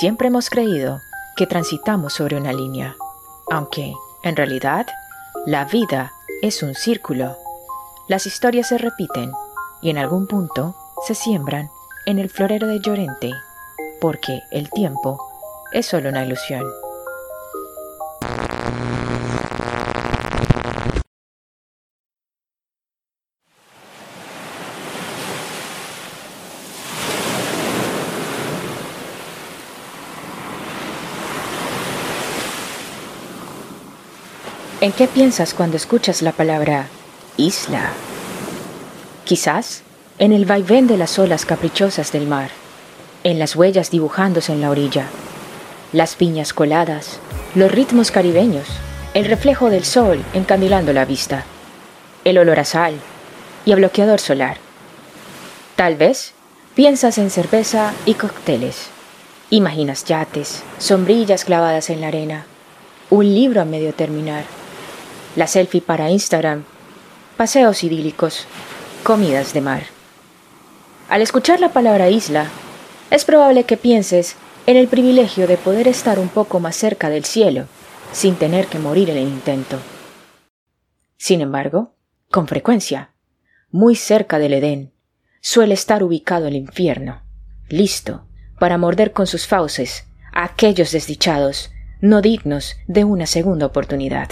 Siempre hemos creído que transitamos sobre una línea, aunque, en realidad, la vida es un círculo. Las historias se repiten y en algún punto se siembran en el florero de Llorente, porque el tiempo es solo una ilusión. ¿En qué piensas cuando escuchas la palabra isla? Quizás en el vaivén de las olas caprichosas del mar, en las huellas dibujándose en la orilla, las piñas coladas, los ritmos caribeños, el reflejo del sol encandilando la vista, el olor a sal y a bloqueador solar. Tal vez piensas en cerveza y cócteles. Imaginas yates, sombrillas clavadas en la arena, un libro a medio terminar la selfie para Instagram, paseos idílicos, comidas de mar. Al escuchar la palabra isla, es probable que pienses en el privilegio de poder estar un poco más cerca del cielo, sin tener que morir en el intento. Sin embargo, con frecuencia, muy cerca del Edén, suele estar ubicado el infierno, listo para morder con sus fauces a aquellos desdichados no dignos de una segunda oportunidad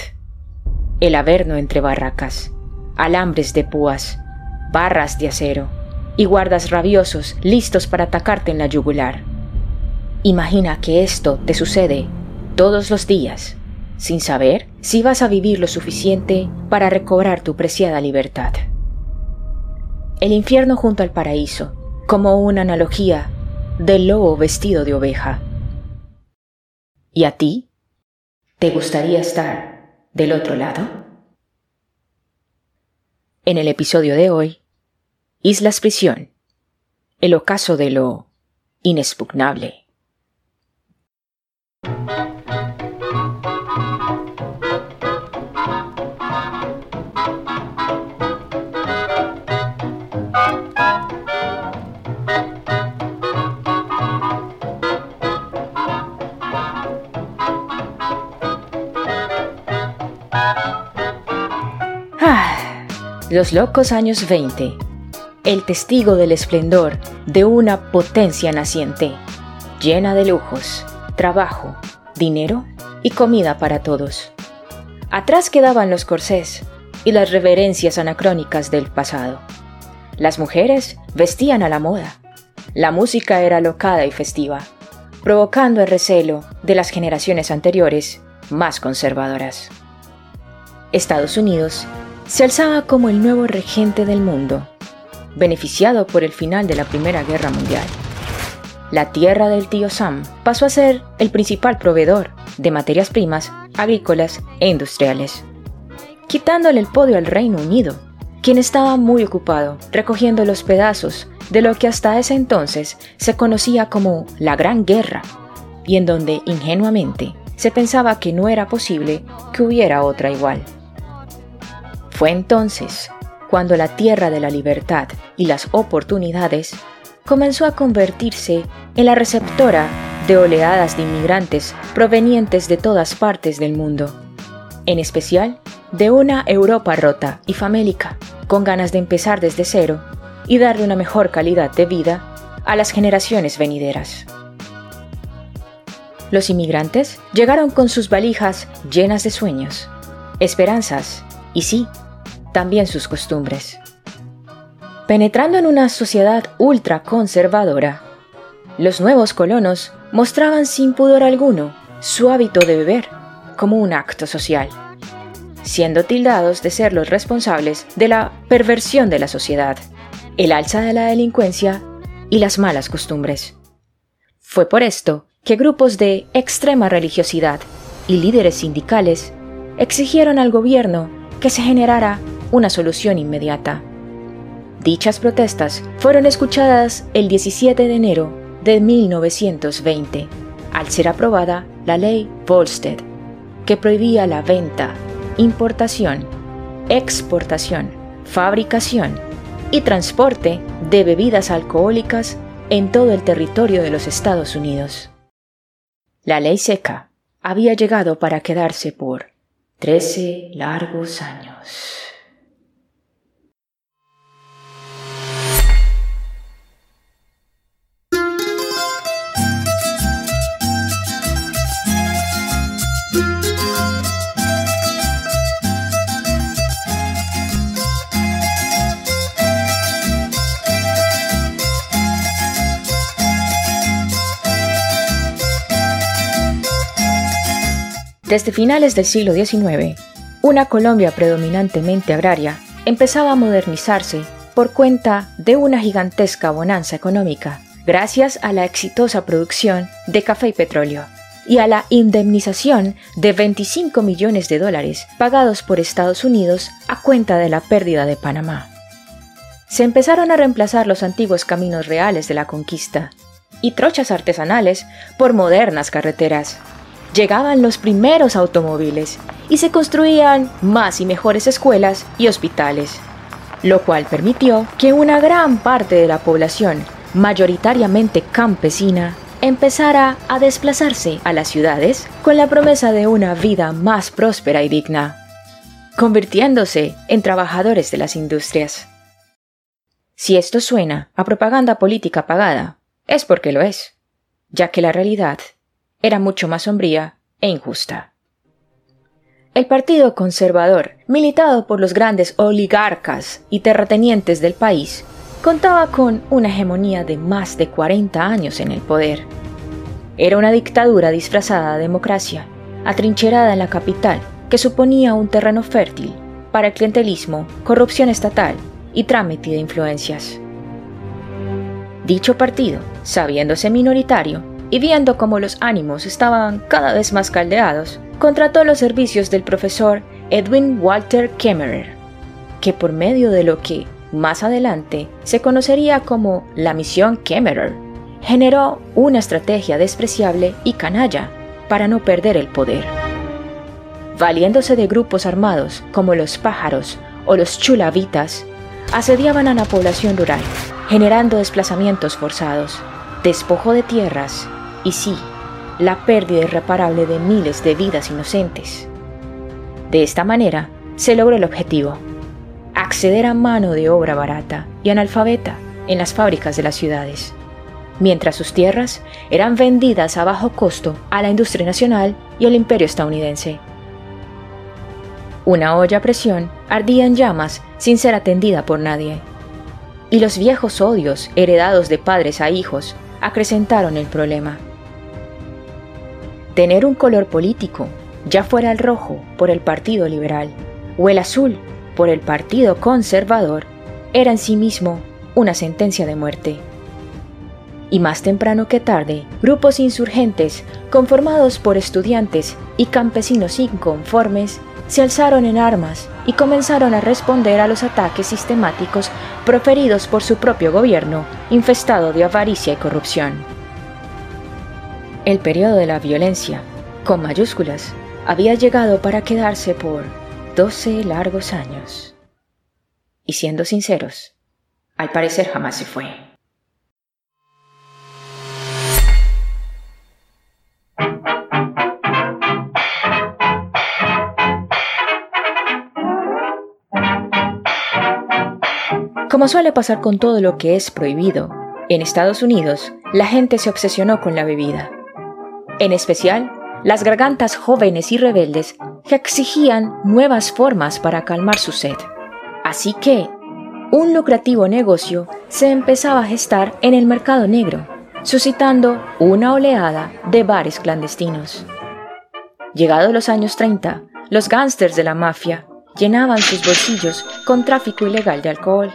el averno entre barracas, alambres de púas, barras de acero y guardas rabiosos listos para atacarte en la yugular. Imagina que esto te sucede todos los días, sin saber si vas a vivir lo suficiente para recobrar tu preciada libertad. El infierno junto al paraíso, como una analogía del lobo vestido de oveja. ¿Y a ti? ¿Te gustaría estar del otro lado? En el episodio de hoy, Islas Prisión, el ocaso de lo inexpugnable. Los locos años 20. El testigo del esplendor de una potencia naciente, llena de lujos, trabajo, dinero y comida para todos. Atrás quedaban los corsés y las reverencias anacrónicas del pasado. Las mujeres vestían a la moda. La música era locada y festiva, provocando el recelo de las generaciones anteriores más conservadoras. Estados Unidos se alzaba como el nuevo regente del mundo, beneficiado por el final de la Primera Guerra Mundial. La tierra del tío Sam pasó a ser el principal proveedor de materias primas agrícolas e industriales, quitándole el podio al Reino Unido, quien estaba muy ocupado recogiendo los pedazos de lo que hasta ese entonces se conocía como la Gran Guerra, y en donde ingenuamente se pensaba que no era posible que hubiera otra igual. Fue entonces cuando la tierra de la libertad y las oportunidades comenzó a convertirse en la receptora de oleadas de inmigrantes provenientes de todas partes del mundo, en especial de una Europa rota y famélica, con ganas de empezar desde cero y darle una mejor calidad de vida a las generaciones venideras. Los inmigrantes llegaron con sus valijas llenas de sueños, esperanzas y sí, también sus costumbres. Penetrando en una sociedad ultra conservadora, los nuevos colonos mostraban sin pudor alguno su hábito de beber como un acto social, siendo tildados de ser los responsables de la perversión de la sociedad, el alza de la delincuencia y las malas costumbres. Fue por esto que grupos de extrema religiosidad y líderes sindicales exigieron al gobierno que se generara una solución inmediata. Dichas protestas fueron escuchadas el 17 de enero de 1920, al ser aprobada la ley Volstead, que prohibía la venta, importación, exportación, fabricación y transporte de bebidas alcohólicas en todo el territorio de los Estados Unidos. La ley seca había llegado para quedarse por trece largos años. Desde finales del siglo XIX, una Colombia predominantemente agraria empezaba a modernizarse por cuenta de una gigantesca bonanza económica, gracias a la exitosa producción de café y petróleo, y a la indemnización de 25 millones de dólares pagados por Estados Unidos a cuenta de la pérdida de Panamá. Se empezaron a reemplazar los antiguos caminos reales de la conquista y trochas artesanales por modernas carreteras, llegaban los primeros automóviles y se construían más y mejores escuelas y hospitales, lo cual permitió que una gran parte de la población, mayoritariamente campesina, empezara a desplazarse a las ciudades con la promesa de una vida más próspera y digna, convirtiéndose en trabajadores de las industrias. Si esto suena a propaganda política pagada, es porque lo es, ya que la realidad era mucho más sombría e injusta. El Partido Conservador, militado por los grandes oligarcas y terratenientes del país, contaba con una hegemonía de más de 40 años en el poder. Era una dictadura disfrazada de democracia, atrincherada en la capital, que suponía un terreno fértil para el clientelismo, corrupción estatal y trámite de influencias. Dicho partido, sabiéndose minoritario, y viendo cómo los ánimos estaban cada vez más caldeados, contrató los servicios del profesor Edwin Walter Kemmerer, que por medio de lo que más adelante se conocería como la misión Kemmerer, generó una estrategia despreciable y canalla para no perder el poder. Valiéndose de grupos armados como los pájaros o los chulavitas, asediaban a la población rural, generando desplazamientos forzados, despojo de tierras y sí, la pérdida irreparable de miles de vidas inocentes. De esta manera, se logró el objetivo, acceder a mano de obra barata y analfabeta en las fábricas de las ciudades, mientras sus tierras eran vendidas a bajo costo a la industria nacional y al imperio estadounidense. Una olla a presión ardía en llamas sin ser atendida por nadie, y los viejos odios heredados de padres a hijos acrecentaron el problema. Tener un color político, ya fuera el rojo por el Partido Liberal o el azul por el Partido Conservador, era en sí mismo una sentencia de muerte. Y más temprano que tarde, grupos insurgentes, conformados por estudiantes y campesinos inconformes, se alzaron en armas y comenzaron a responder a los ataques sistemáticos proferidos por su propio gobierno, infestado de avaricia y corrupción. El periodo de la violencia, con mayúsculas, había llegado para quedarse por 12 largos años. Y siendo sinceros, al parecer jamás se fue. Como suele pasar con todo lo que es prohibido, en Estados Unidos la gente se obsesionó con la bebida en especial las gargantas jóvenes y rebeldes que exigían nuevas formas para calmar su sed. Así que, un lucrativo negocio se empezaba a gestar en el mercado negro, suscitando una oleada de bares clandestinos. Llegados los años 30, los gángsters de la mafia llenaban sus bolsillos con tráfico ilegal de alcohol,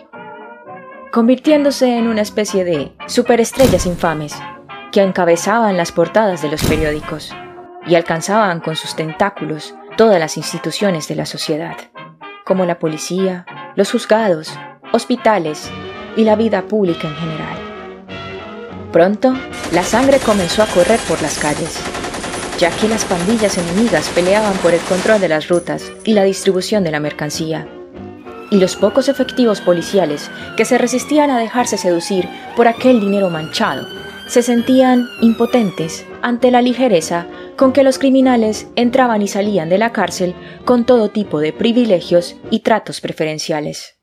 convirtiéndose en una especie de superestrellas infames que encabezaban las portadas de los periódicos y alcanzaban con sus tentáculos todas las instituciones de la sociedad, como la policía, los juzgados, hospitales y la vida pública en general. Pronto, la sangre comenzó a correr por las calles, ya que las pandillas enemigas peleaban por el control de las rutas y la distribución de la mercancía. Y los pocos efectivos policiales que se resistían a dejarse seducir por aquel dinero manchado se sentían impotentes ante la ligereza con que los criminales entraban y salían de la cárcel con todo tipo de privilegios y tratos preferenciales.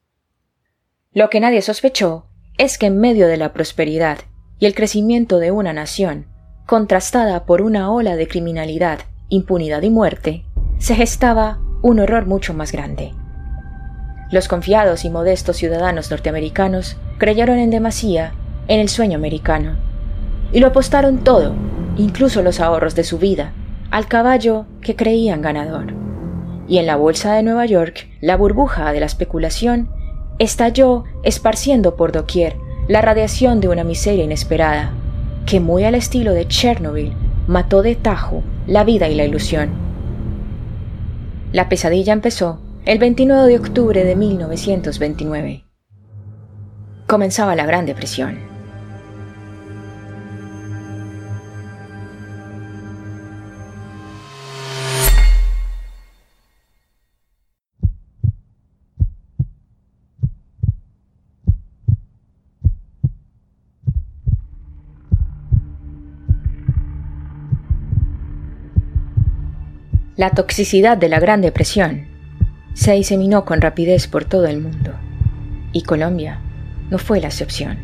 Lo que nadie sospechó es que en medio de la prosperidad y el crecimiento de una nación, contrastada por una ola de criminalidad, impunidad y muerte, se gestaba un horror mucho más grande. Los confiados y modestos ciudadanos norteamericanos creyeron en demasía en el sueño americano y lo apostaron todo, incluso los ahorros de su vida, al caballo que creían ganador. Y en la bolsa de Nueva York, la burbuja de la especulación estalló esparciendo por doquier la radiación de una miseria inesperada, que muy al estilo de Chernobyl mató de tajo la vida y la ilusión. La pesadilla empezó el 29 de octubre de 1929. Comenzaba la Gran Depresión. La toxicidad de la Gran Depresión se diseminó con rapidez por todo el mundo, y Colombia no fue la excepción.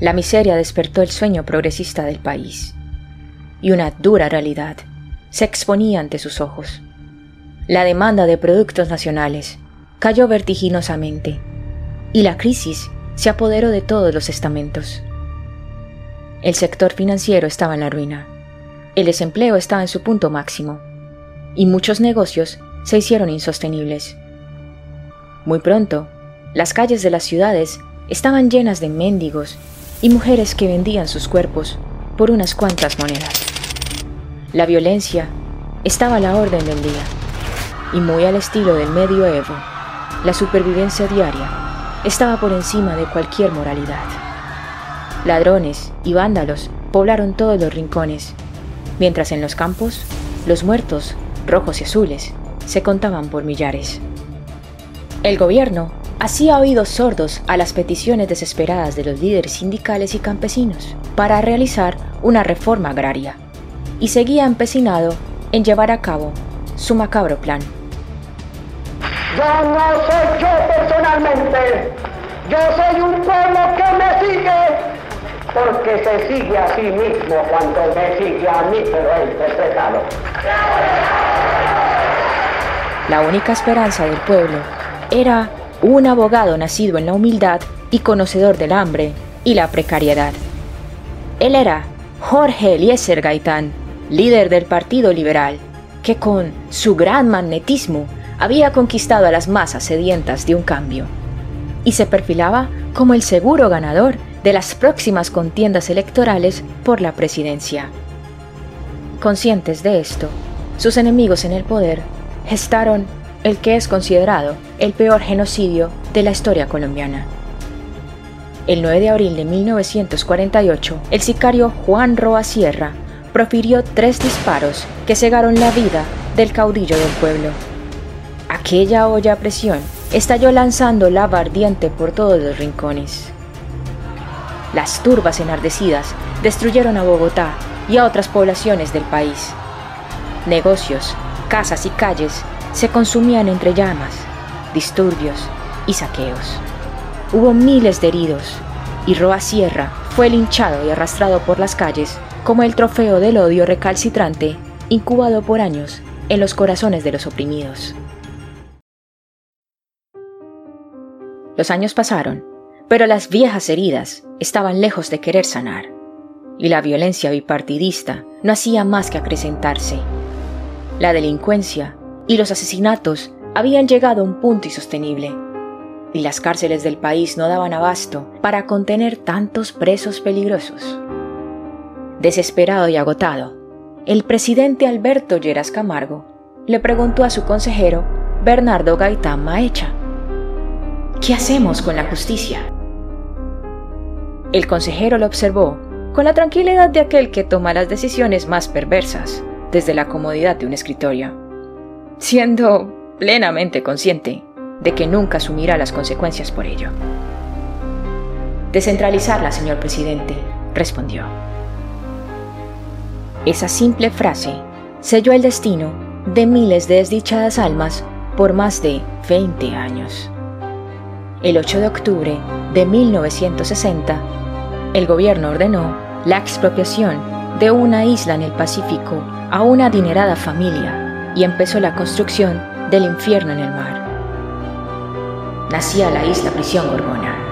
La miseria despertó el sueño progresista del país, y una dura realidad se exponía ante sus ojos. La demanda de productos nacionales cayó vertiginosamente, y la crisis se apoderó de todos los estamentos. El sector financiero estaba en la ruina, el desempleo estaba en su punto máximo, y muchos negocios se hicieron insostenibles. Muy pronto, las calles de las ciudades estaban llenas de mendigos y mujeres que vendían sus cuerpos por unas cuantas monedas. La violencia estaba a la orden del día, y muy al estilo del medioevo, la supervivencia diaria estaba por encima de cualquier moralidad. Ladrones y vándalos poblaron todos los rincones, mientras en los campos los muertos rojos y azules, se contaban por millares. El gobierno hacía oídos sordos a las peticiones desesperadas de los líderes sindicales y campesinos para realizar una reforma agraria, y seguía empecinado en llevar a cabo su macabro plan. Yo no soy yo personalmente, yo soy un pueblo que me sigue, porque se sigue a sí mismo cuando me sigue a mí, pero interpretado. La única esperanza del pueblo era un abogado nacido en la humildad y conocedor del hambre y la precariedad. Él era Jorge Eliezer Gaitán, líder del Partido Liberal, que con su gran magnetismo había conquistado a las masas sedientas de un cambio, y se perfilaba como el seguro ganador de las próximas contiendas electorales por la presidencia. Conscientes de esto, sus enemigos en el poder gestaron el que es considerado el peor genocidio de la historia colombiana. El 9 de abril de 1948, el sicario Juan Roa Sierra profirió tres disparos que cegaron la vida del caudillo del pueblo. Aquella olla a presión estalló lanzando lava ardiente por todos los rincones. Las turbas enardecidas destruyeron a Bogotá y a otras poblaciones del país. Negocios, casas y calles se consumían entre llamas, disturbios y saqueos. Hubo miles de heridos y Roa Sierra fue linchado y arrastrado por las calles como el trofeo del odio recalcitrante incubado por años en los corazones de los oprimidos. Los años pasaron, pero las viejas heridas estaban lejos de querer sanar, y la violencia bipartidista no hacía más que acrecentarse. La delincuencia y los asesinatos habían llegado a un punto insostenible, y las cárceles del país no daban abasto para contener tantos presos peligrosos. Desesperado y agotado, el presidente Alberto Lleras Camargo le preguntó a su consejero Bernardo Gaitán Maecha, ¿qué hacemos con la justicia? El consejero lo observó con la tranquilidad de aquel que toma las decisiones más perversas desde la comodidad de un escritorio, siendo plenamente consciente de que nunca asumirá las consecuencias por ello. Descentralizarla, señor presidente, respondió. Esa simple frase selló el destino de miles de desdichadas almas por más de 20 años. El 8 de octubre de 1960, el gobierno ordenó la expropiación de una isla en el Pacífico a una adinerada familia y empezó la construcción del infierno en el mar. Nacía la isla prisión Gorgona.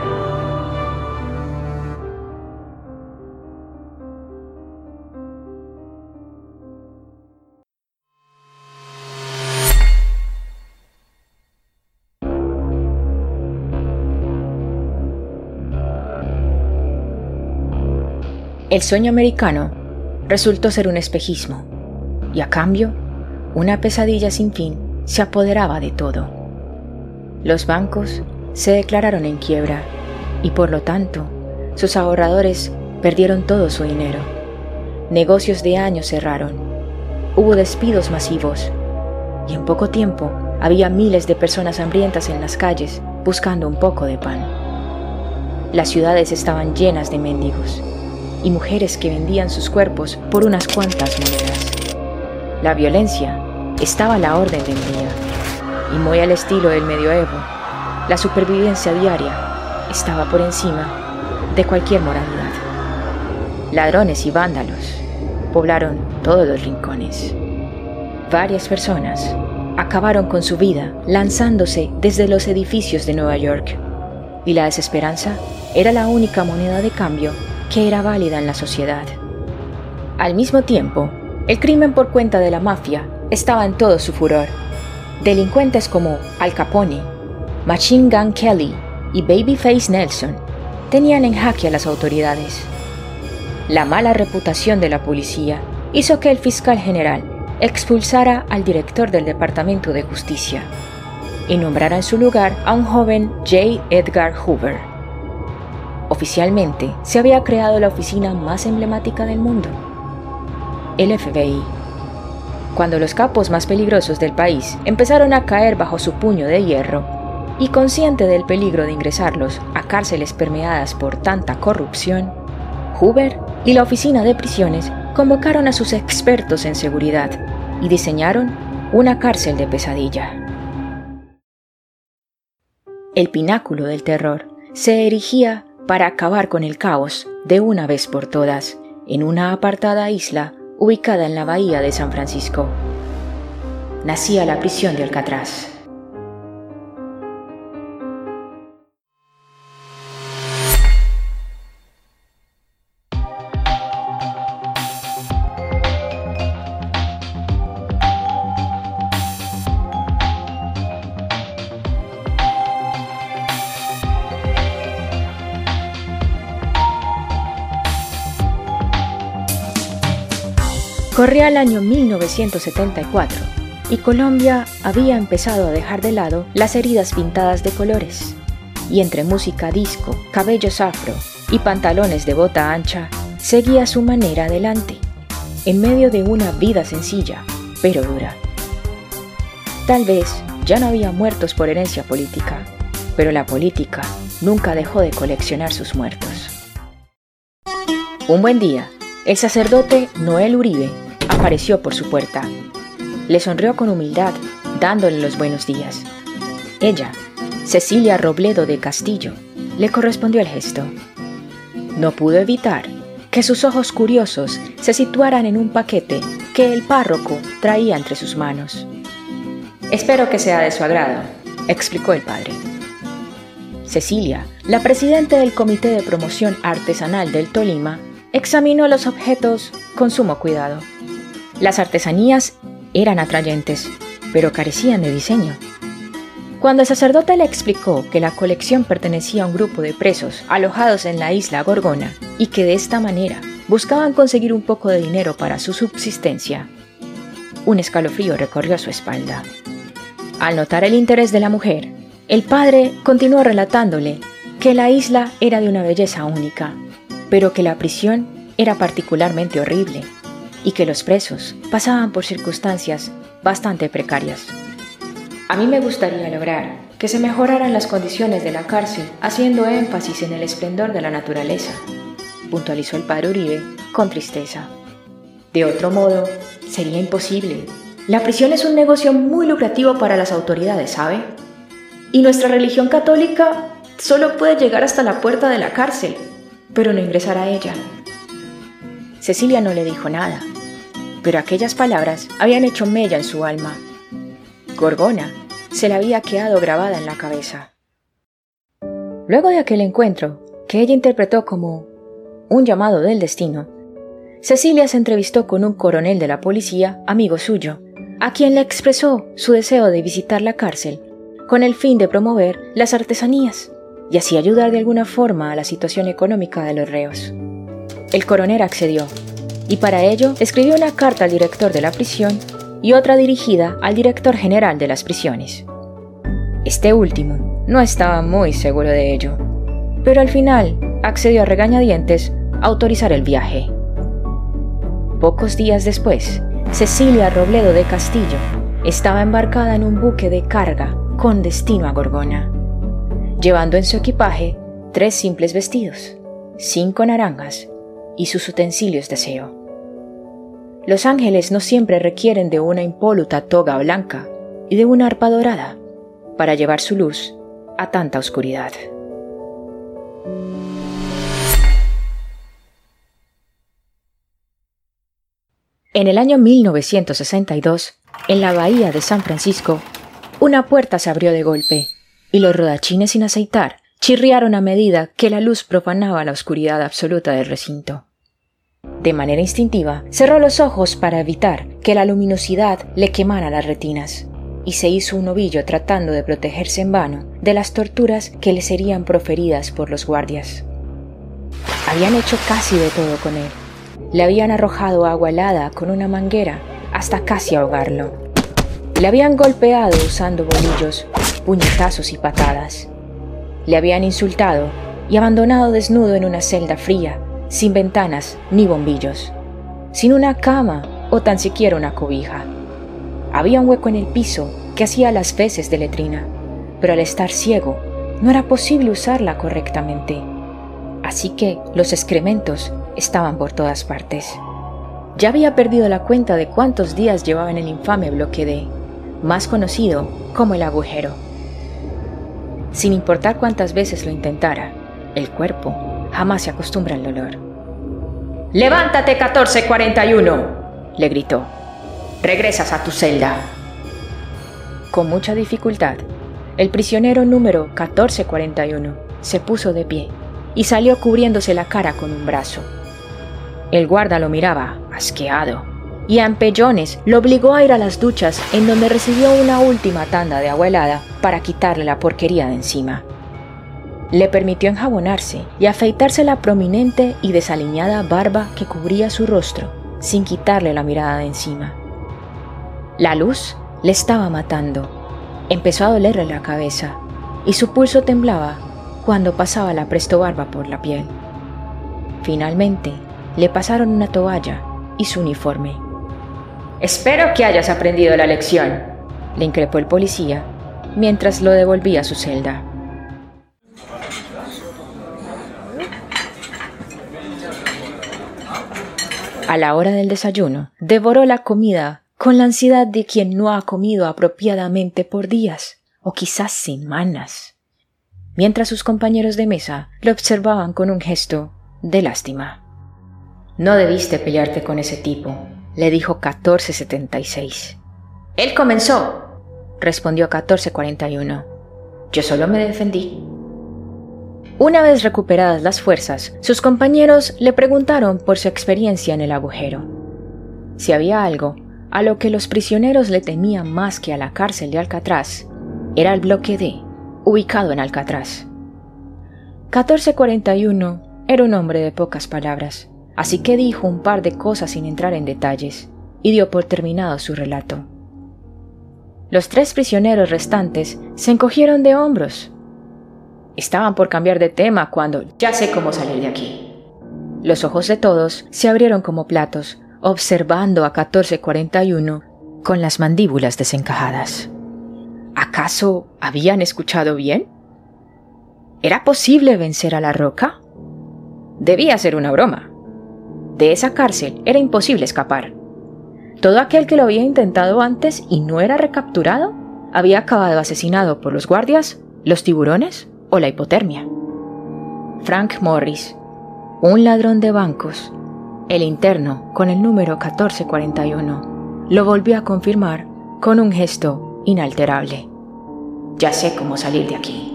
El sueño americano resultó ser un espejismo y a cambio una pesadilla sin fin se apoderaba de todo. Los bancos se declararon en quiebra y por lo tanto sus ahorradores perdieron todo su dinero. Negocios de años cerraron. Hubo despidos masivos y en poco tiempo había miles de personas hambrientas en las calles buscando un poco de pan. Las ciudades estaban llenas de mendigos y mujeres que vendían sus cuerpos por unas cuantas monedas. La violencia estaba a la orden del día y muy al estilo del medioevo, la supervivencia diaria estaba por encima de cualquier moralidad. Ladrones y vándalos poblaron todos los rincones. Varias personas acabaron con su vida lanzándose desde los edificios de Nueva York y la desesperanza era la única moneda de cambio que era válida en la sociedad. Al mismo tiempo, el crimen por cuenta de la mafia estaba en todo su furor. Delincuentes como Al Capone, Machine Gun Kelly y Babyface Nelson tenían en jaque a las autoridades. La mala reputación de la policía hizo que el fiscal general expulsara al director del Departamento de Justicia y nombrara en su lugar a un joven J. Edgar Hoover. Oficialmente se había creado la oficina más emblemática del mundo, el FBI. Cuando los capos más peligrosos del país empezaron a caer bajo su puño de hierro, y consciente del peligro de ingresarlos a cárceles permeadas por tanta corrupción, Hoover y la Oficina de Prisiones convocaron a sus expertos en seguridad y diseñaron una cárcel de pesadilla. El pináculo del terror se erigía para acabar con el caos de una vez por todas en una apartada isla ubicada en la bahía de San Francisco. Nacía la prisión de Alcatraz. Corría el año 1974 y Colombia había empezado a dejar de lado las heridas pintadas de colores. Y entre música disco, cabellos afro y pantalones de bota ancha, seguía su manera adelante, en medio de una vida sencilla, pero dura. Tal vez ya no había muertos por herencia política, pero la política nunca dejó de coleccionar sus muertos. Un buen día, el sacerdote Noel Uribe apareció por su puerta. Le sonrió con humildad, dándole los buenos días. Ella, Cecilia Robledo de Castillo, le correspondió el gesto. No pudo evitar que sus ojos curiosos se situaran en un paquete que el párroco traía entre sus manos. Espero que sea de su agrado, explicó el padre. Cecilia, la presidenta del Comité de Promoción Artesanal del Tolima, examinó los objetos con sumo cuidado. Las artesanías eran atrayentes, pero carecían de diseño. Cuando el sacerdote le explicó que la colección pertenecía a un grupo de presos alojados en la isla Gorgona y que de esta manera buscaban conseguir un poco de dinero para su subsistencia, un escalofrío recorrió su espalda. Al notar el interés de la mujer, el padre continuó relatándole que la isla era de una belleza única, pero que la prisión era particularmente horrible y que los presos pasaban por circunstancias bastante precarias. A mí me gustaría lograr que se mejoraran las condiciones de la cárcel haciendo énfasis en el esplendor de la naturaleza, puntualizó el padre Uribe con tristeza. De otro modo, sería imposible. La prisión es un negocio muy lucrativo para las autoridades, ¿sabe? Y nuestra religión católica solo puede llegar hasta la puerta de la cárcel, pero no ingresar a ella. Cecilia no le dijo nada, pero aquellas palabras habían hecho mella en su alma. Gorgona se le había quedado grabada en la cabeza. Luego de aquel encuentro, que ella interpretó como un llamado del destino, Cecilia se entrevistó con un coronel de la policía, amigo suyo, a quien le expresó su deseo de visitar la cárcel con el fin de promover las artesanías y así ayudar de alguna forma a la situación económica de los reos. El coronel accedió y para ello escribió una carta al director de la prisión y otra dirigida al director general de las prisiones. Este último no estaba muy seguro de ello, pero al final accedió a regañadientes a autorizar el viaje. Pocos días después, Cecilia Robledo de Castillo estaba embarcada en un buque de carga con destino a Gorgona, llevando en su equipaje tres simples vestidos, cinco naranjas y sus utensilios de aseo. Los ángeles no siempre requieren de una impoluta toga blanca y de una arpa dorada para llevar su luz a tanta oscuridad. En el año 1962, en la bahía de San Francisco, una puerta se abrió de golpe y los rodachines sin aceitar chirriaron a medida que la luz profanaba la oscuridad absoluta del recinto. De manera instintiva, cerró los ojos para evitar que la luminosidad le quemara las retinas y se hizo un ovillo tratando de protegerse en vano de las torturas que le serían proferidas por los guardias. Habían hecho casi de todo con él. Le habían arrojado agua helada con una manguera hasta casi ahogarlo. Le habían golpeado usando bolillos, puñetazos y patadas. Le habían insultado y abandonado desnudo en una celda fría, sin ventanas ni bombillos, sin una cama o tan siquiera una cobija. Había un hueco en el piso que hacía las veces de letrina, pero al estar ciego no era posible usarla correctamente. Así que los excrementos estaban por todas partes. Ya había perdido la cuenta de cuántos días llevaba en el infame bloque D, más conocido como el agujero. Sin importar cuántas veces lo intentara, el cuerpo jamás se acostumbra al dolor. Levántate 1441, le gritó. Regresas a tu celda. Con mucha dificultad, el prisionero número 1441 se puso de pie y salió cubriéndose la cara con un brazo. El guarda lo miraba, asqueado, y a empellones lo obligó a ir a las duchas en donde recibió una última tanda de agua helada para quitarle la porquería de encima. Le permitió enjabonarse y afeitarse la prominente y desaliñada barba que cubría su rostro, sin quitarle la mirada de encima. La luz le estaba matando. Empezó a dolerle la cabeza y su pulso temblaba cuando pasaba la presto barba por la piel. Finalmente, le pasaron una toalla y su uniforme. Espero que hayas aprendido la lección, le increpó el policía mientras lo devolvía a su celda. A la hora del desayuno, devoró la comida con la ansiedad de quien no ha comido apropiadamente por días o quizás semanas, mientras sus compañeros de mesa lo observaban con un gesto de lástima. No debiste pelearte con ese tipo, le dijo 1476. Él comenzó, respondió 1441. Yo solo me defendí. Una vez recuperadas las fuerzas, sus compañeros le preguntaron por su experiencia en el agujero. Si había algo a lo que los prisioneros le temían más que a la cárcel de Alcatraz, era el bloque D, ubicado en Alcatraz. 1441 era un hombre de pocas palabras, así que dijo un par de cosas sin entrar en detalles, y dio por terminado su relato. Los tres prisioneros restantes se encogieron de hombros. Estaban por cambiar de tema cuando ya sé cómo salir de aquí. Los ojos de todos se abrieron como platos observando a 1441 con las mandíbulas desencajadas. ¿Acaso habían escuchado bien? ¿Era posible vencer a la roca? Debía ser una broma. De esa cárcel era imposible escapar. Todo aquel que lo había intentado antes y no era recapturado había acabado asesinado por los guardias, los tiburones o la hipotermia. Frank Morris, un ladrón de bancos, el interno con el número 1441, lo volvió a confirmar con un gesto inalterable. Ya sé cómo salir de aquí.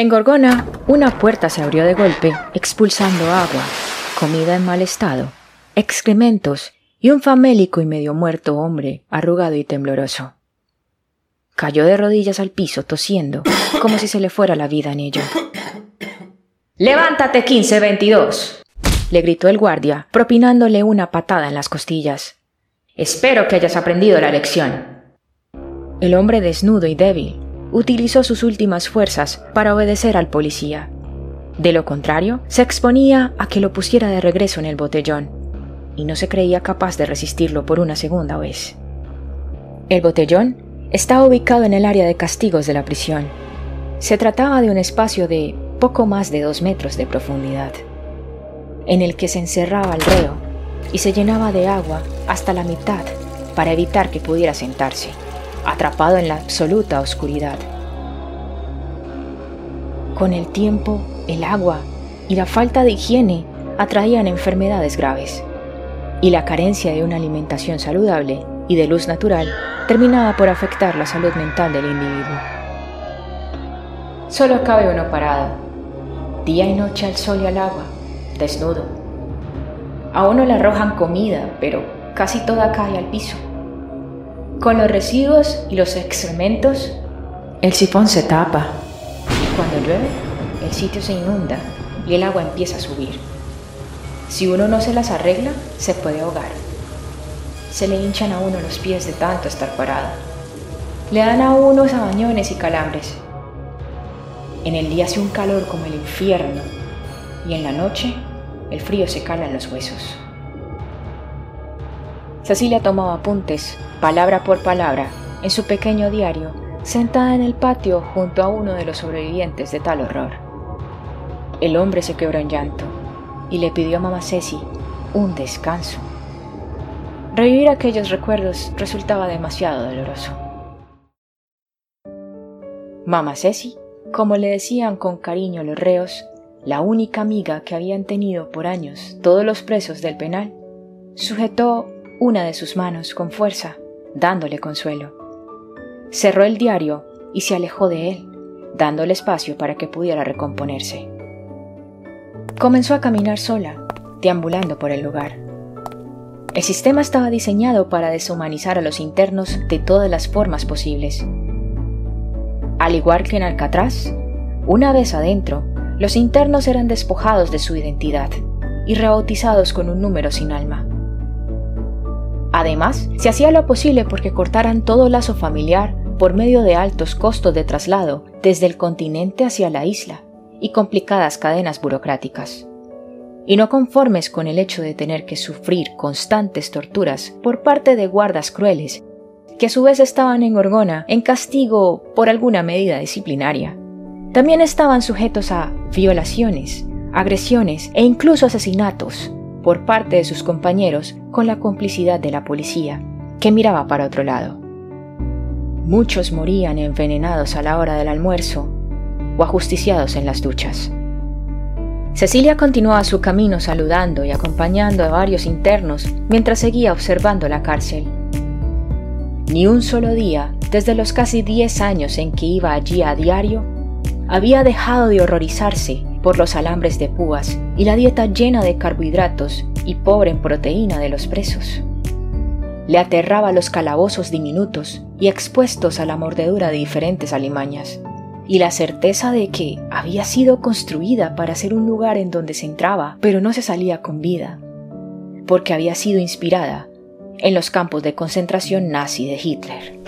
En Gorgona, una puerta se abrió de golpe, expulsando agua, comida en mal estado, excrementos y un famélico y medio muerto hombre, arrugado y tembloroso. Cayó de rodillas al piso, tosiendo, como si se le fuera la vida en ello. ¡Levántate, 1522! le gritó el guardia, propinándole una patada en las costillas. Espero que hayas aprendido la lección. El hombre desnudo y débil utilizó sus últimas fuerzas para obedecer al policía. De lo contrario, se exponía a que lo pusiera de regreso en el botellón, y no se creía capaz de resistirlo por una segunda vez. El botellón estaba ubicado en el área de castigos de la prisión. Se trataba de un espacio de poco más de dos metros de profundidad, en el que se encerraba el reo y se llenaba de agua hasta la mitad para evitar que pudiera sentarse atrapado en la absoluta oscuridad. Con el tiempo, el agua y la falta de higiene atraían enfermedades graves, y la carencia de una alimentación saludable y de luz natural terminaba por afectar la salud mental del individuo. Solo cabe uno parado, día y noche al sol y al agua, desnudo. A uno le arrojan comida, pero casi toda cae al piso. Con los residuos y los excrementos, el sifón se tapa. Cuando llueve, el sitio se inunda y el agua empieza a subir. Si uno no se las arregla, se puede ahogar. Se le hinchan a uno los pies de tanto estar parado. Le dan a uno sabañones y calambres. En el día hace un calor como el infierno y en la noche el frío se cala en los huesos. Cecilia tomaba apuntes, palabra por palabra, en su pequeño diario, sentada en el patio junto a uno de los sobrevivientes de tal horror. El hombre se quebró en llanto y le pidió a mamá Ceci un descanso. Revivir aquellos recuerdos resultaba demasiado doloroso. Mamá Ceci, como le decían con cariño los reos, la única amiga que habían tenido por años todos los presos del penal, sujetó una de sus manos con fuerza, dándole consuelo. Cerró el diario y se alejó de él, dándole espacio para que pudiera recomponerse. Comenzó a caminar sola, deambulando por el lugar. El sistema estaba diseñado para deshumanizar a los internos de todas las formas posibles. Al igual que en Alcatraz, una vez adentro, los internos eran despojados de su identidad y rebautizados con un número sin alma. Además, se hacía lo posible porque cortaran todo lazo familiar por medio de altos costos de traslado desde el continente hacia la isla y complicadas cadenas burocráticas. Y no conformes con el hecho de tener que sufrir constantes torturas por parte de guardas crueles, que a su vez estaban en Gorgona en castigo por alguna medida disciplinaria, también estaban sujetos a violaciones, agresiones e incluso asesinatos por parte de sus compañeros con la complicidad de la policía, que miraba para otro lado. Muchos morían envenenados a la hora del almuerzo o ajusticiados en las duchas. Cecilia continuaba su camino saludando y acompañando a varios internos mientras seguía observando la cárcel. Ni un solo día, desde los casi 10 años en que iba allí a diario, había dejado de horrorizarse por los alambres de púas y la dieta llena de carbohidratos y pobre en proteína de los presos. Le aterraba los calabozos diminutos y expuestos a la mordedura de diferentes alimañas, y la certeza de que había sido construida para ser un lugar en donde se entraba, pero no se salía con vida, porque había sido inspirada en los campos de concentración nazi de Hitler.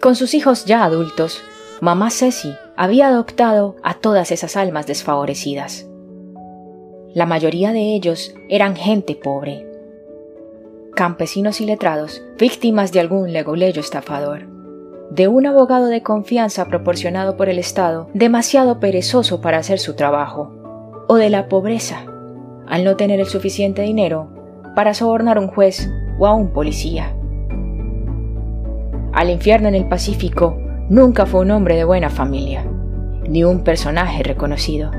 Con sus hijos ya adultos, mamá Ceci había adoptado a todas esas almas desfavorecidas. La mayoría de ellos eran gente pobre, campesinos y letrados, víctimas de algún legoleyo estafador, de un abogado de confianza proporcionado por el Estado demasiado perezoso para hacer su trabajo, o de la pobreza, al no tener el suficiente dinero para sobornar a un juez o a un policía. Al infierno en el Pacífico nunca fue un hombre de buena familia, ni un personaje reconocido.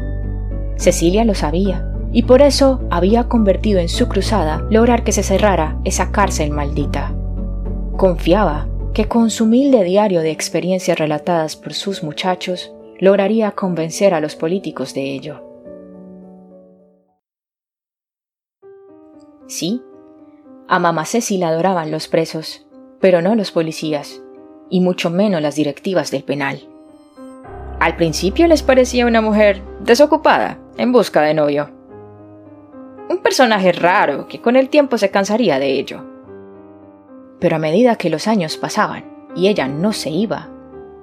Cecilia lo sabía, y por eso había convertido en su cruzada lograr que se cerrara esa cárcel maldita. Confiaba que con su humilde diario de experiencias relatadas por sus muchachos lograría convencer a los políticos de ello. Sí, a mamá Ceci la adoraban los presos, pero no los policías, y mucho menos las directivas del penal. Al principio les parecía una mujer desocupada, en busca de novio. Un personaje raro que con el tiempo se cansaría de ello. Pero a medida que los años pasaban y ella no se iba,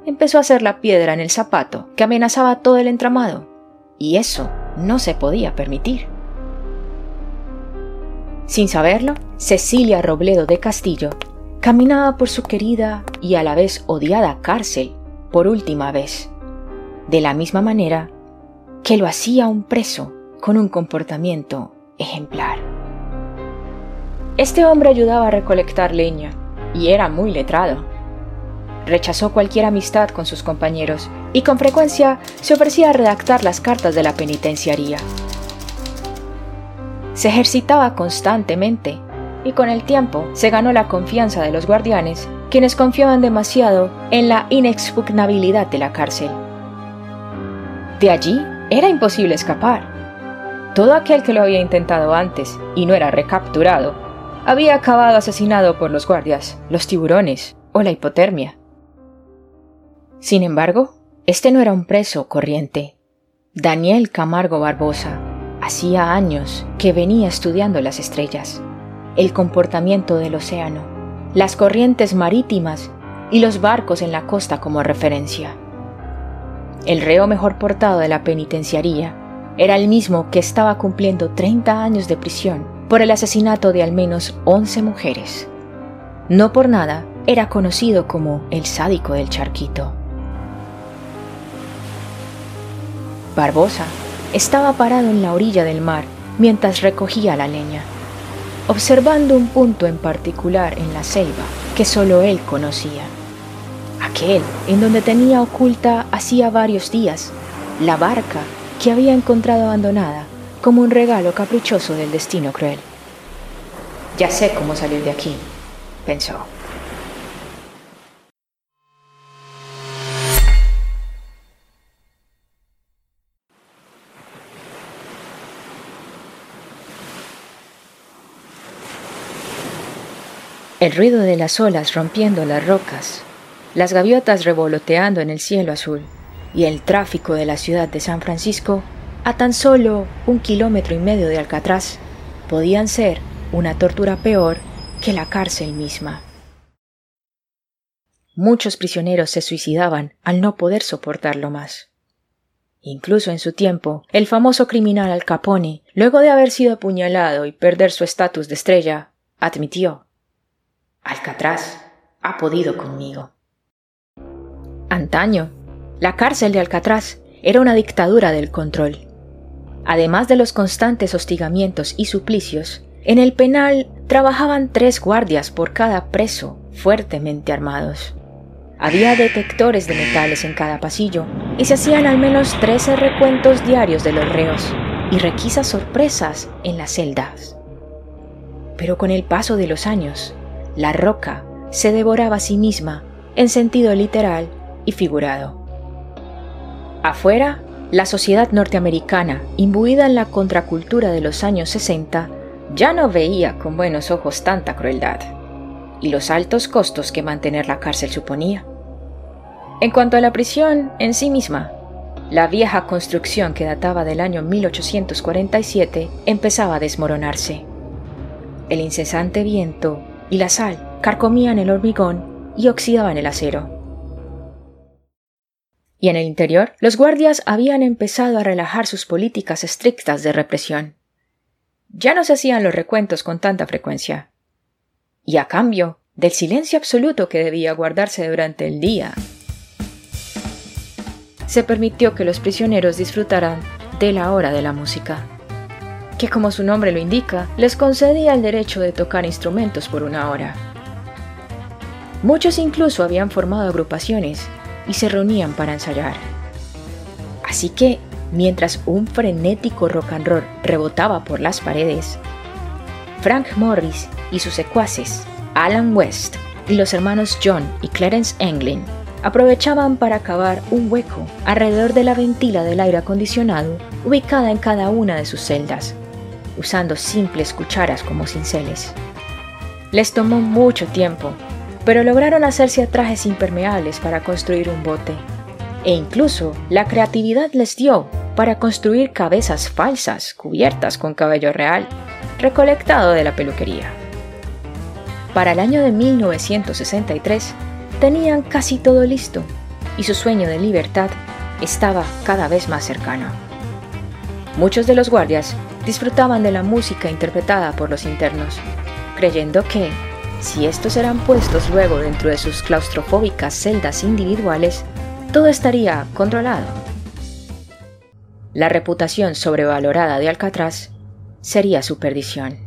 empezó a hacer la piedra en el zapato que amenazaba todo el entramado, y eso no se podía permitir. Sin saberlo, Cecilia Robledo de Castillo caminaba por su querida y a la vez odiada cárcel por última vez, de la misma manera que lo hacía un preso con un comportamiento ejemplar. Este hombre ayudaba a recolectar leña y era muy letrado. Rechazó cualquier amistad con sus compañeros y con frecuencia se ofrecía a redactar las cartas de la penitenciaría se ejercitaba constantemente y con el tiempo se ganó la confianza de los guardianes, quienes confiaban demasiado en la inexpugnabilidad de la cárcel. De allí era imposible escapar. Todo aquel que lo había intentado antes y no era recapturado, había acabado asesinado por los guardias, los tiburones o la hipotermia. Sin embargo, este no era un preso corriente. Daniel Camargo Barbosa Hacía años que venía estudiando las estrellas, el comportamiento del océano, las corrientes marítimas y los barcos en la costa como referencia. El reo mejor portado de la penitenciaría era el mismo que estaba cumpliendo 30 años de prisión por el asesinato de al menos 11 mujeres. No por nada era conocido como el sádico del charquito. Barbosa estaba parado en la orilla del mar mientras recogía la leña, observando un punto en particular en la selva que solo él conocía. Aquel en donde tenía oculta hacía varios días la barca que había encontrado abandonada como un regalo caprichoso del destino cruel. Ya sé cómo salir de aquí, pensó. El ruido de las olas rompiendo las rocas, las gaviotas revoloteando en el cielo azul y el tráfico de la ciudad de San Francisco, a tan solo un kilómetro y medio de Alcatraz, podían ser una tortura peor que la cárcel misma. Muchos prisioneros se suicidaban al no poder soportarlo más. Incluso en su tiempo, el famoso criminal Al Capone, luego de haber sido apuñalado y perder su estatus de estrella, admitió Alcatraz ha podido conmigo. Antaño, la cárcel de Alcatraz era una dictadura del control. Además de los constantes hostigamientos y suplicios, en el penal trabajaban tres guardias por cada preso, fuertemente armados. Había detectores de metales en cada pasillo y se hacían al menos 13 recuentos diarios de los reos y requisas sorpresas en las celdas. Pero con el paso de los años, la roca se devoraba a sí misma en sentido literal y figurado. Afuera, la sociedad norteamericana, imbuida en la contracultura de los años 60, ya no veía con buenos ojos tanta crueldad y los altos costos que mantener la cárcel suponía. En cuanto a la prisión en sí misma, la vieja construcción que databa del año 1847 empezaba a desmoronarse. El incesante viento y la sal carcomían el hormigón y oxidaban el acero. Y en el interior, los guardias habían empezado a relajar sus políticas estrictas de represión. Ya no se hacían los recuentos con tanta frecuencia. Y a cambio del silencio absoluto que debía guardarse durante el día, se permitió que los prisioneros disfrutaran de la hora de la música, que como su nombre lo indica, les concedía el derecho de tocar instrumentos por una hora. Muchos incluso habían formado agrupaciones y se reunían para ensayar. Así que, mientras un frenético rock and roll rebotaba por las paredes, Frank Morris y sus secuaces, Alan West y los hermanos John y Clarence Englin, aprovechaban para cavar un hueco alrededor de la ventila del aire acondicionado ubicada en cada una de sus celdas, usando simples cucharas como cinceles. Les tomó mucho tiempo pero lograron hacerse trajes impermeables para construir un bote. E incluso la creatividad les dio para construir cabezas falsas cubiertas con cabello real, recolectado de la peluquería. Para el año de 1963 tenían casi todo listo y su sueño de libertad estaba cada vez más cercano. Muchos de los guardias disfrutaban de la música interpretada por los internos, creyendo que si estos eran puestos luego dentro de sus claustrofóbicas celdas individuales, todo estaría controlado. La reputación sobrevalorada de Alcatraz sería su perdición.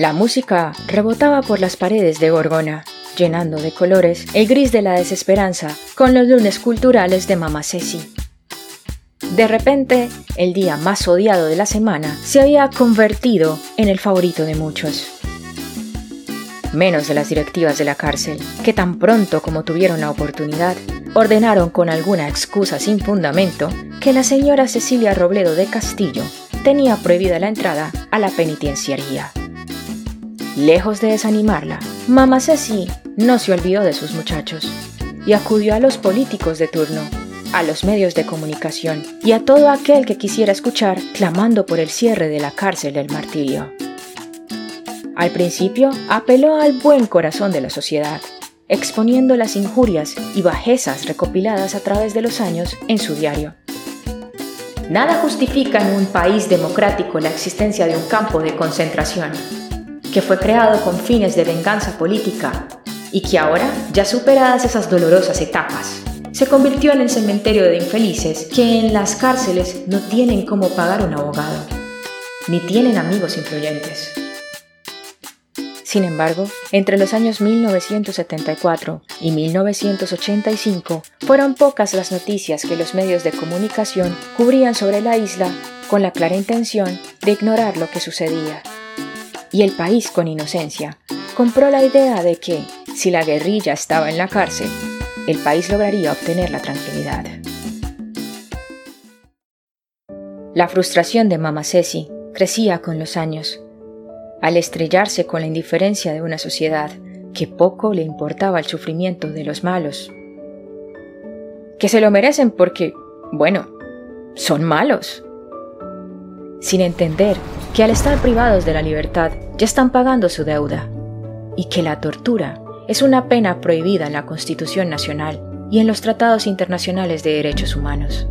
La música rebotaba por las paredes de Gorgona, llenando de colores el gris de la desesperanza con los lunes culturales de Mama Ceci. De repente, el día más odiado de la semana se había convertido en el favorito de muchos. Menos de las directivas de la cárcel, que tan pronto como tuvieron la oportunidad, ordenaron con alguna excusa sin fundamento que la señora Cecilia Robledo de Castillo tenía prohibida la entrada a la penitenciaría. Lejos de desanimarla, Mamá Ceci no se olvidó de sus muchachos y acudió a los políticos de turno, a los medios de comunicación y a todo aquel que quisiera escuchar clamando por el cierre de la cárcel del martirio. Al principio apeló al buen corazón de la sociedad, exponiendo las injurias y bajezas recopiladas a través de los años en su diario. Nada justifica en un país democrático la existencia de un campo de concentración, que fue creado con fines de venganza política y que ahora, ya superadas esas dolorosas etapas, se convirtió en el cementerio de infelices que en las cárceles no tienen cómo pagar un abogado, ni tienen amigos influyentes. Sin embargo, entre los años 1974 y 1985 fueron pocas las noticias que los medios de comunicación cubrían sobre la isla con la clara intención de ignorar lo que sucedía y el país con inocencia compró la idea de que, si la guerrilla estaba en la cárcel, el país lograría obtener la tranquilidad. La frustración de Mama Ceci crecía con los años, al estrellarse con la indiferencia de una sociedad que poco le importaba el sufrimiento de los malos. Que se lo merecen porque, bueno, son malos. Sin entender que al estar privados de la libertad ya están pagando su deuda y que la tortura es una pena prohibida en la Constitución Nacional y en los tratados internacionales de derechos humanos.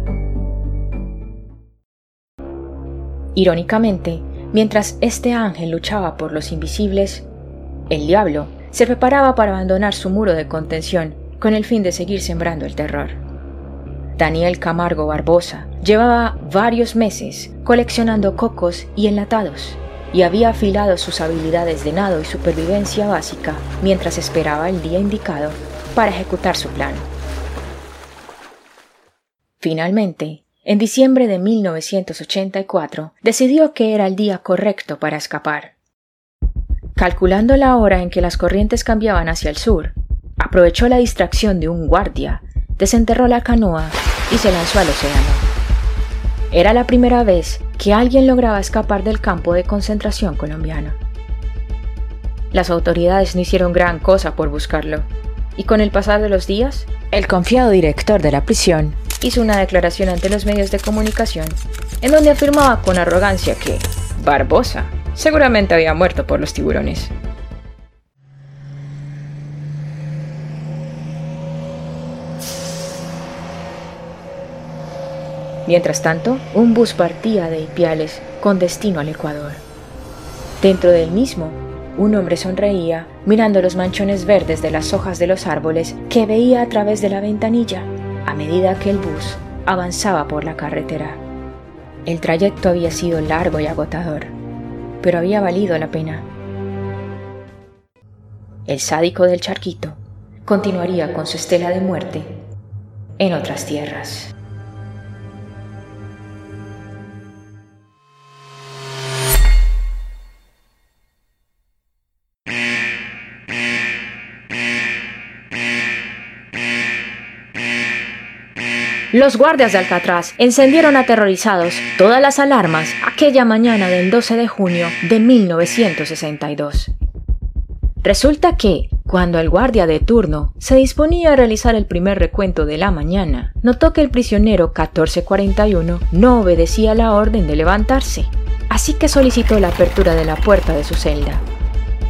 Irónicamente, mientras este ángel luchaba por los invisibles, el diablo se preparaba para abandonar su muro de contención con el fin de seguir sembrando el terror. Daniel Camargo Barbosa llevaba varios meses coleccionando cocos y enlatados y había afilado sus habilidades de nado y supervivencia básica mientras esperaba el día indicado para ejecutar su plan. Finalmente, en diciembre de 1984, decidió que era el día correcto para escapar. Calculando la hora en que las corrientes cambiaban hacia el sur, aprovechó la distracción de un guardia, desenterró la canoa y se lanzó al océano. Era la primera vez que alguien lograba escapar del campo de concentración colombiano. Las autoridades no hicieron gran cosa por buscarlo, Y con el pasar de los días, el confiado director de la prisión hizo una declaración ante los medios de comunicación en donde afirmaba con arrogancia que Barbosa seguramente había muerto por los tiburones. Mientras tanto, un bus partía de Ipiales con destino al Ecuador. Dentro del mismo, un hombre sonreía mirando los manchones verdes de las hojas de los árboles que veía a través de la ventanilla a medida que el bus avanzaba por la carretera. El trayecto había sido largo y agotador, pero había valido la pena. El sádico del charquito continuaría con su estela de muerte en otras tierras. Los guardias de Alcatraz encendieron aterrorizados todas las alarmas aquella mañana del 12 de junio de 1962. Resulta que, cuando el guardia de turno se disponía a realizar el primer recuento de la mañana, notó que el prisionero 1441 no obedecía la orden de levantarse, así que solicitó la apertura de la puerta de su celda.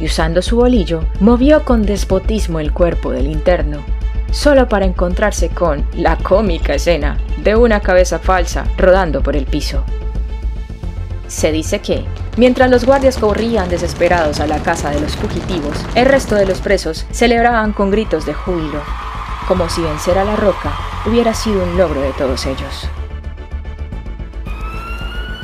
Y usando su bolillo, movió con despotismo el cuerpo del interno, solo para encontrarse con la cómica escena de una cabeza falsa rodando por el piso. Se dice que, mientras los guardias corrían desesperados a la casa de los fugitivos, el resto de los presos celebraban con gritos de júbilo, como si vencer a la roca hubiera sido un logro de todos ellos.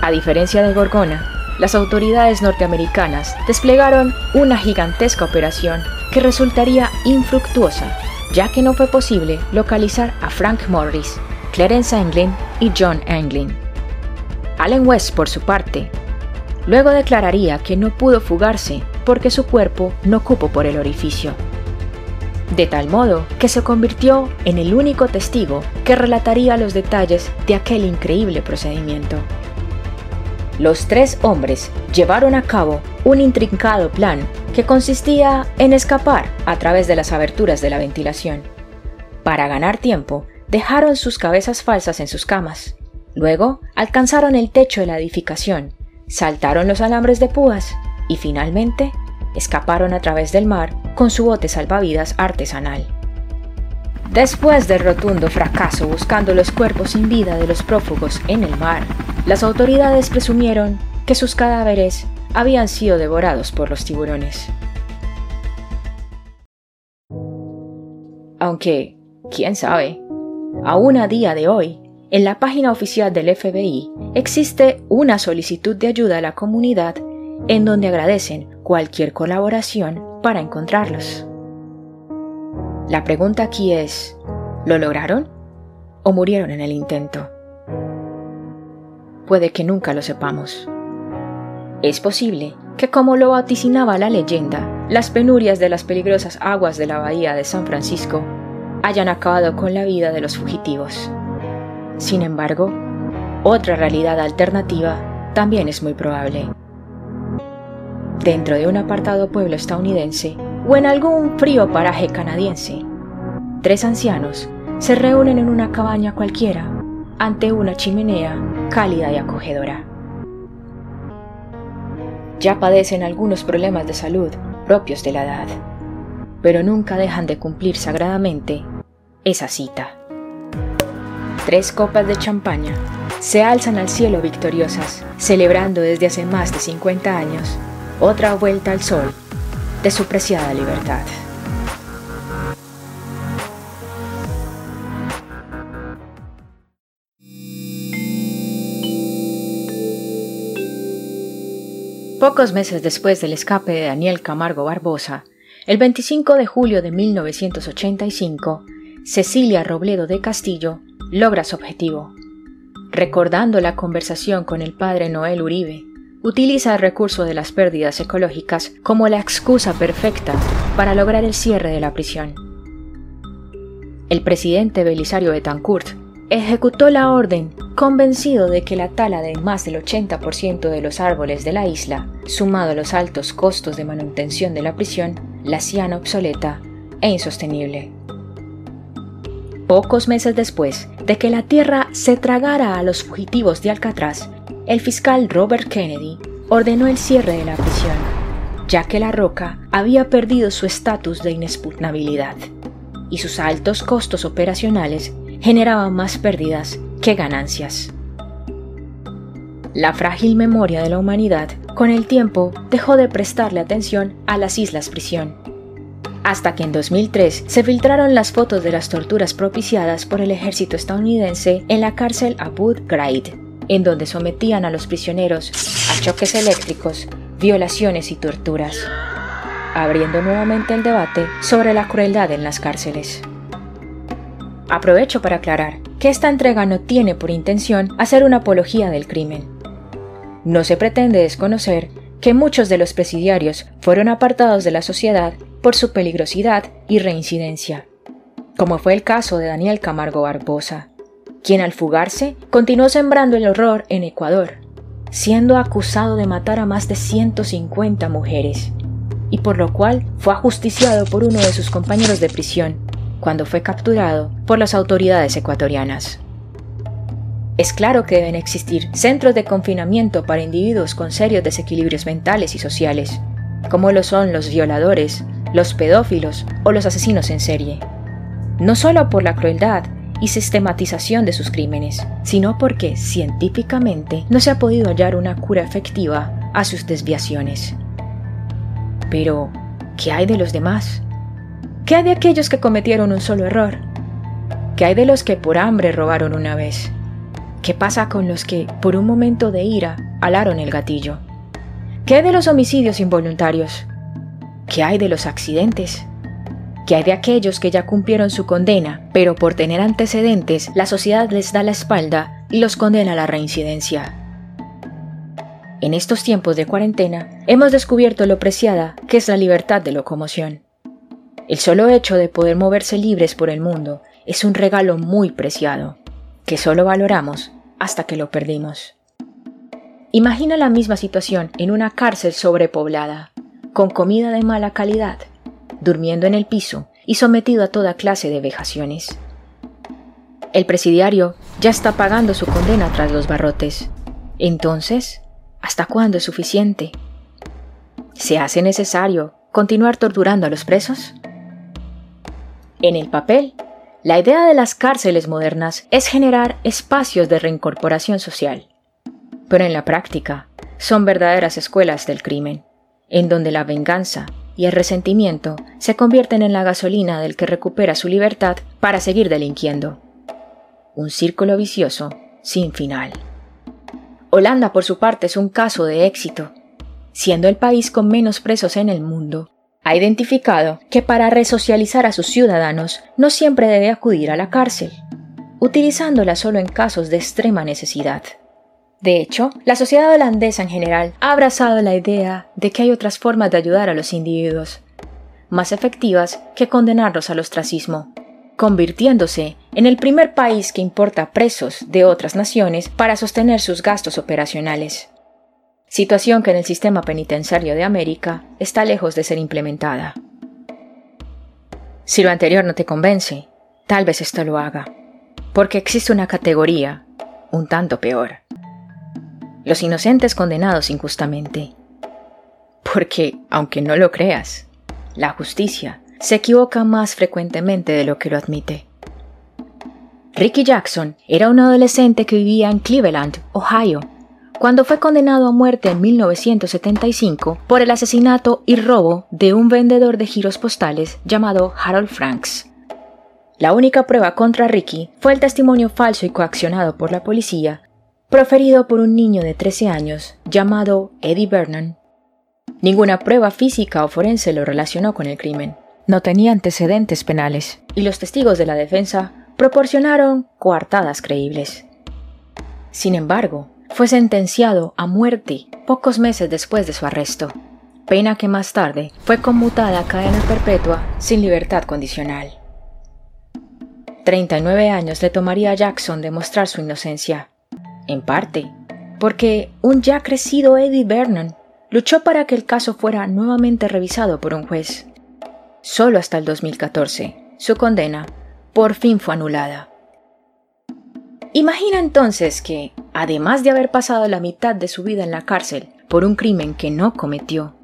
A diferencia de Gorgona, las autoridades norteamericanas desplegaron una gigantesca operación que resultaría infructuosa ya que no fue posible localizar a Frank Morris, Clarence Anglin y John Anglin. Allen West, por su parte, luego declararía que no pudo fugarse porque su cuerpo no cupo por el orificio. De tal modo que se convirtió en el único testigo que relataría los detalles de aquel increíble procedimiento. Los tres hombres llevaron a cabo un intrincado plan que consistía en escapar a través de las aberturas de la ventilación. Para ganar tiempo, dejaron sus cabezas falsas en sus camas. Luego, alcanzaron el techo de la edificación, saltaron los alambres de púas y finalmente escaparon a través del mar con su bote salvavidas artesanal. Después del rotundo fracaso buscando los cuerpos sin vida de los prófugos en el mar, las autoridades presumieron que sus cadáveres habían sido devorados por los tiburones. Aunque, quién sabe, aún a día de hoy, en la página oficial del FBI existe una solicitud de ayuda a la comunidad en donde agradecen cualquier colaboración para encontrarlos. La pregunta aquí es, ¿lo lograron o murieron en el intento? Puede que nunca lo sepamos. Es posible que como lo vaticinaba la leyenda, las penurias de las peligrosas aguas de la bahía de San Francisco hayan acabado con la vida de los fugitivos. Sin embargo, otra realidad alternativa también es muy probable. Dentro de un apartado pueblo estadounidense o en algún frío paraje canadiense, tres ancianos se reúnen en una cabaña cualquiera ante una chimenea cálida y acogedora. Ya padecen algunos problemas de salud propios de la edad, pero nunca dejan de cumplir sagradamente esa cita. Tres copas de champaña se alzan al cielo victoriosas, celebrando desde hace más de 50 años otra vuelta al sol de su preciada libertad. Pocos meses después del escape de Daniel Camargo Barbosa, el 25 de julio de 1985, Cecilia Robledo de Castillo logra su objetivo. Recordando la conversación con el padre Noel Uribe, utiliza el recurso de las pérdidas ecológicas como la excusa perfecta para lograr el cierre de la prisión. El presidente Belisario Betancourt ejecutó la orden convencido de que la tala de más del 80% de los árboles de la isla, sumado a los altos costos de manutención de la prisión, la hacían obsoleta e insostenible. Pocos meses después de que la tierra se tragara a los fugitivos de Alcatraz, el fiscal Robert Kennedy ordenó el cierre de la prisión, ya que la roca había perdido su estatus de inexpugnabilidad y sus altos costos operacionales generaban más pérdidas que ganancias. La frágil memoria de la humanidad con el tiempo dejó de prestarle atención a las islas prisión, hasta que en 2003 se filtraron las fotos de las torturas propiciadas por el ejército estadounidense en la cárcel Abu Ghraib, en donde sometían a los prisioneros a choques eléctricos, violaciones y torturas, abriendo nuevamente el debate sobre la crueldad en las cárceles. Aprovecho para aclarar que esta entrega no tiene por intención hacer una apología del crimen. No se pretende desconocer que muchos de los presidiarios fueron apartados de la sociedad por su peligrosidad y reincidencia, como fue el caso de Daniel Camargo Barbosa, quien al fugarse continuó sembrando el horror en Ecuador, siendo acusado de matar a más de 150 mujeres, y por lo cual fue ajusticiado por uno de sus compañeros de prisión, cuando fue capturado por las autoridades ecuatorianas. Es claro que deben existir centros de confinamiento para individuos con serios desequilibrios mentales y sociales, como lo son los violadores, los pedófilos o los asesinos en serie. No solo por la crueldad y sistematización de sus crímenes, sino porque científicamente no se ha podido hallar una cura efectiva a sus desviaciones. Pero, ¿qué hay de los demás? ¿Qué hay de aquellos que cometieron un solo error? ¿Qué hay de los que por hambre robaron una vez? ¿Qué pasa con los que, por un momento de ira, alaron el gatillo? ¿Qué hay de los homicidios involuntarios? ¿Qué hay de los accidentes? ¿Qué hay de aquellos que ya cumplieron su condena, pero por tener antecedentes la sociedad les da la espalda y los condena a la reincidencia? En estos tiempos de cuarentena hemos descubierto lo preciada que es la libertad de locomoción. El solo hecho de poder moverse libres por el mundo es un regalo muy preciado, que solo valoramos hasta que lo perdimos. Imagina la misma situación en una cárcel sobrepoblada, con comida de mala calidad, durmiendo en el piso y sometido a toda clase de vejaciones. El presidiario ya está pagando su condena tras los barrotes. Entonces, ¿hasta cuándo es suficiente? ¿Se hace necesario continuar torturando a los presos? En el papel, la idea de las cárceles modernas es generar espacios de reincorporación social. Pero en la práctica, son verdaderas escuelas del crimen, en donde la venganza y el resentimiento se convierten en la gasolina del que recupera su libertad para seguir delinquiendo. Un círculo vicioso sin final. Holanda, por su parte, es un caso de éxito. Siendo el país con menos presos en el mundo, ha identificado que para resocializar a sus ciudadanos no siempre debe acudir a la cárcel, utilizándola solo en casos de extrema necesidad. De hecho, la sociedad holandesa en general ha abrazado la idea de que hay otras formas de ayudar a los individuos, más efectivas que condenarlos al ostracismo, convirtiéndose en el primer país que importa presos de otras naciones para sostener sus gastos operacionales situación que en el sistema penitenciario de América está lejos de ser implementada. Si lo anterior no te convence, tal vez esto lo haga, porque existe una categoría un tanto peor. Los inocentes condenados injustamente. Porque, aunque no lo creas, la justicia se equivoca más frecuentemente de lo que lo admite. Ricky Jackson era un adolescente que vivía en Cleveland, Ohio, cuando fue condenado a muerte en 1975 por el asesinato y robo de un vendedor de giros postales llamado Harold Franks. La única prueba contra Ricky fue el testimonio falso y coaccionado por la policía, proferido por un niño de 13 años llamado Eddie Vernon. Ninguna prueba física o forense lo relacionó con el crimen. No tenía antecedentes penales, y los testigos de la defensa proporcionaron coartadas creíbles. Sin embargo, fue sentenciado a muerte pocos meses después de su arresto, pena que más tarde fue conmutada a cadena perpetua sin libertad condicional. 39 años le tomaría a Jackson demostrar su inocencia, en parte porque un ya crecido Eddie Vernon luchó para que el caso fuera nuevamente revisado por un juez. solo hasta el 2014. Su condena por fin fue anulada. Imagina entonces que, además de haber pasado la mitad de su vida en la cárcel por un crimen que no cometió,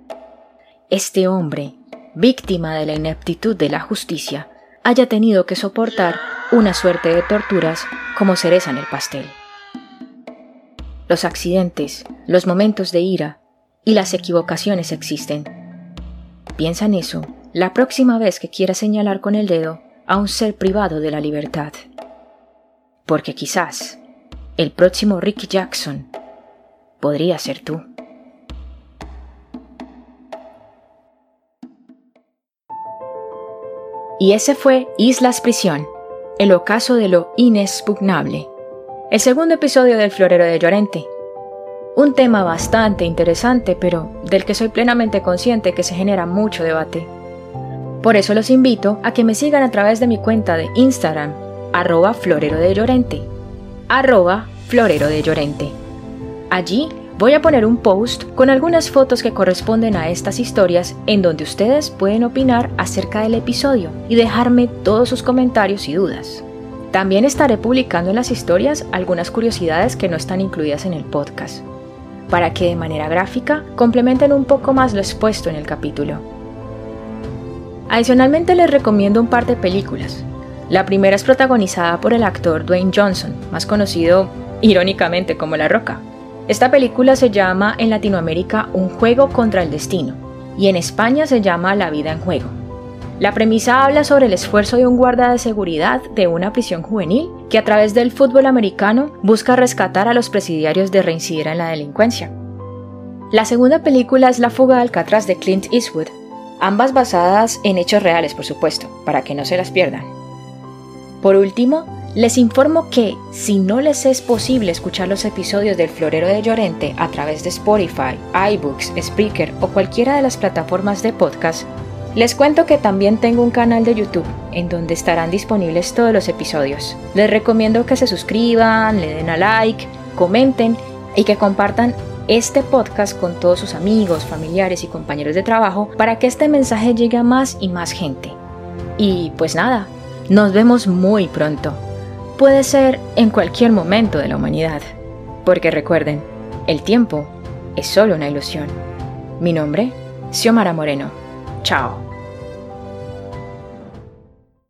este hombre, víctima de la ineptitud de la justicia, haya tenido que soportar una suerte de torturas como cereza en el pastel. Los accidentes, los momentos de ira y las equivocaciones existen. Piensa en eso la próxima vez que quieras señalar con el dedo a un ser privado de la libertad. Porque quizás el próximo Ricky Jackson podría ser tú. Y ese fue Islas Prisión, el ocaso de lo inexpugnable, el segundo episodio del Florero de Llorente. Un tema bastante interesante, pero del que soy plenamente consciente que se genera mucho debate. Por eso los invito a que me sigan a través de mi cuenta de Instagram, arroba florero de Llorente, arroba florero de Llorente. Allí Voy a poner un post con algunas fotos que corresponden a estas historias en donde ustedes pueden opinar acerca del episodio y dejarme todos sus comentarios y dudas. También estaré publicando en las historias algunas curiosidades que no están incluidas en el podcast, para que de manera gráfica complementen un poco más lo expuesto en el capítulo. Adicionalmente les recomiendo un par de películas. La primera es protagonizada por el actor Dwayne Johnson, más conocido irónicamente como La Roca, esta película se llama en Latinoamérica Un juego contra el destino y en España se llama La vida en juego. La premisa habla sobre el esfuerzo de un guarda de seguridad de una prisión juvenil que a través del fútbol americano busca rescatar a los presidiarios de reincidir en la delincuencia. La segunda película es La fuga de Alcatraz de Clint Eastwood, ambas basadas en hechos reales, por supuesto, para que no se las pierdan. Por último, les informo que, si no les es posible escuchar los episodios del Florero de Llorente a través de Spotify, iBooks, Spreaker o cualquiera de las plataformas de podcast, les cuento que también tengo un canal de YouTube en donde estarán disponibles todos los episodios. Les recomiendo que se suscriban, le den a like, comenten y que compartan este podcast con todos sus amigos, familiares y compañeros de trabajo para que este mensaje llegue a más y más gente. Y pues nada, nos vemos muy pronto puede ser en cualquier momento de la humanidad. Porque recuerden, el tiempo es solo una ilusión. Mi nombre, Xiomara Moreno. 早。